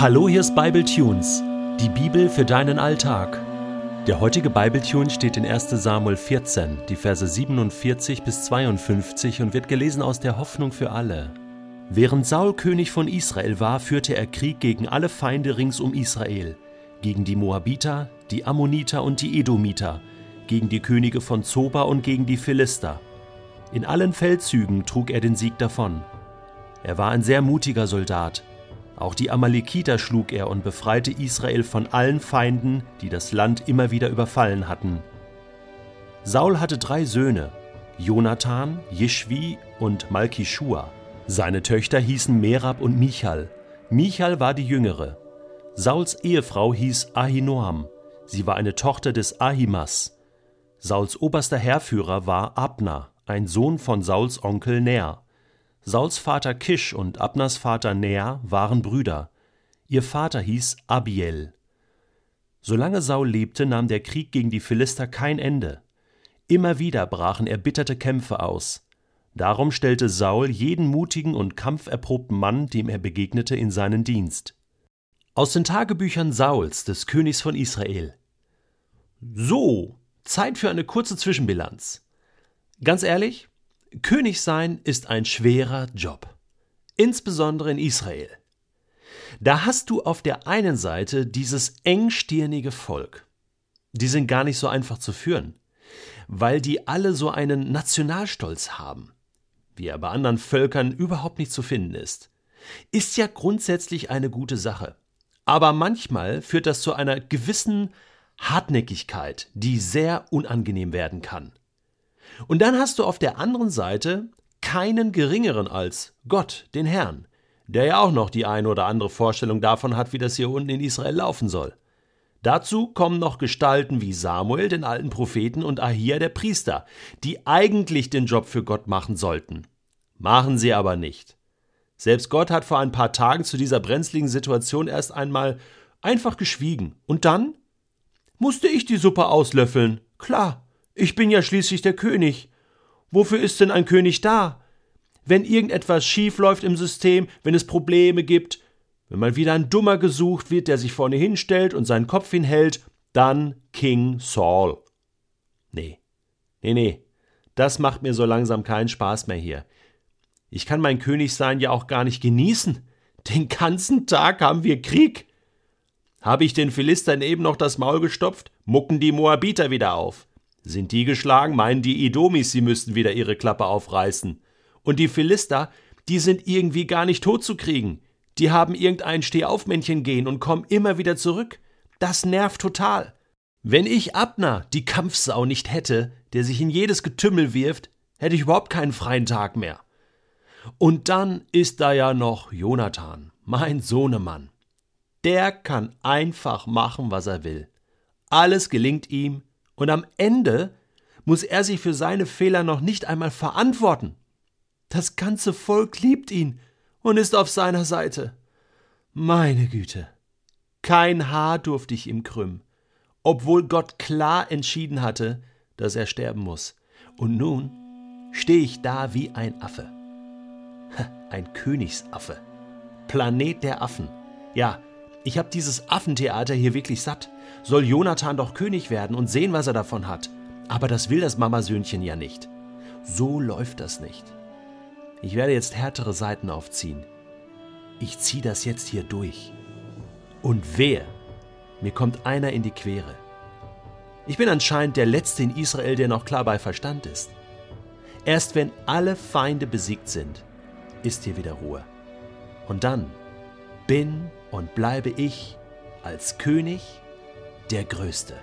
Hallo, hier ist Bible Tunes, die Bibel für deinen Alltag. Der heutige Bible Tune steht in 1. Samuel 14, die Verse 47 bis 52 und wird gelesen aus der Hoffnung für alle. Während Saul König von Israel war, führte er Krieg gegen alle Feinde rings um Israel, gegen die Moabiter, die Ammoniter und die Edomiter, gegen die Könige von Zoba und gegen die Philister. In allen Feldzügen trug er den Sieg davon. Er war ein sehr mutiger Soldat, auch die Amalekiter schlug er und befreite Israel von allen Feinden, die das Land immer wieder überfallen hatten. Saul hatte drei Söhne, Jonathan, Jeschwi und Malkishua. Seine Töchter hießen Merab und Michal. Michal war die jüngere. Sauls Ehefrau hieß Ahinoam. Sie war eine Tochter des Ahimas. Sauls oberster Heerführer war Abner, ein Sohn von Sauls Onkel Ner. Sauls Vater Kisch und Abners Vater Ner waren Brüder. Ihr Vater hieß Abiel. Solange Saul lebte, nahm der Krieg gegen die Philister kein Ende. Immer wieder brachen erbitterte Kämpfe aus. Darum stellte Saul jeden mutigen und kampferprobten Mann, dem er begegnete, in seinen Dienst. Aus den Tagebüchern Sauls, des Königs von Israel. So, Zeit für eine kurze Zwischenbilanz. Ganz ehrlich, König sein ist ein schwerer Job, insbesondere in Israel. Da hast du auf der einen Seite dieses engstirnige Volk. Die sind gar nicht so einfach zu führen, weil die alle so einen Nationalstolz haben, wie er bei anderen Völkern überhaupt nicht zu finden ist. Ist ja grundsätzlich eine gute Sache. Aber manchmal führt das zu einer gewissen Hartnäckigkeit, die sehr unangenehm werden kann. Und dann hast du auf der anderen Seite keinen geringeren als Gott, den Herrn, der ja auch noch die eine oder andere Vorstellung davon hat, wie das hier unten in Israel laufen soll. Dazu kommen noch Gestalten wie Samuel, den alten Propheten, und Ahia, der Priester, die eigentlich den Job für Gott machen sollten. Machen sie aber nicht. Selbst Gott hat vor ein paar Tagen zu dieser brenzligen Situation erst einmal einfach geschwiegen. Und dann musste ich die Suppe auslöffeln. Klar, ich bin ja schließlich der König. Wofür ist denn ein König da? Wenn irgendetwas schief läuft im System, wenn es Probleme gibt, wenn mal wieder ein Dummer gesucht wird, der sich vorne hinstellt und seinen Kopf hinhält, dann King Saul. Nee, nee, nee, das macht mir so langsam keinen Spaß mehr hier. Ich kann mein Königsein ja auch gar nicht genießen. Den ganzen Tag haben wir Krieg. Habe ich den Philistern eben noch das Maul gestopft, mucken die Moabiter wieder auf. Sind die geschlagen, meinen die Idomis, sie müssten wieder ihre Klappe aufreißen. Und die Philister, die sind irgendwie gar nicht tot zu kriegen. Die haben irgendein Stehaufmännchen gehen und kommen immer wieder zurück. Das nervt total. Wenn ich Abner, die Kampfsau, nicht hätte, der sich in jedes Getümmel wirft, hätte ich überhaupt keinen freien Tag mehr. Und dann ist da ja noch Jonathan, mein Sohnemann. Der kann einfach machen, was er will. Alles gelingt ihm, und am Ende muss er sich für seine Fehler noch nicht einmal verantworten. Das ganze Volk liebt ihn und ist auf seiner Seite. Meine Güte. Kein Haar durfte ich ihm krümmen, obwohl Gott klar entschieden hatte, dass er sterben muss. Und nun stehe ich da wie ein Affe. Ein Königsaffe. Planet der Affen. Ja, ich habe dieses Affentheater hier wirklich satt. Soll Jonathan doch König werden und sehen, was er davon hat. Aber das will das Mamasöhnchen ja nicht. So läuft das nicht. Ich werde jetzt härtere Seiten aufziehen. Ich ziehe das jetzt hier durch. Und wer? Mir kommt einer in die Quere. Ich bin anscheinend der Letzte in Israel, der noch klar bei Verstand ist. Erst wenn alle Feinde besiegt sind, ist hier wieder Ruhe. Und dann bin und bleibe ich als König der Größte.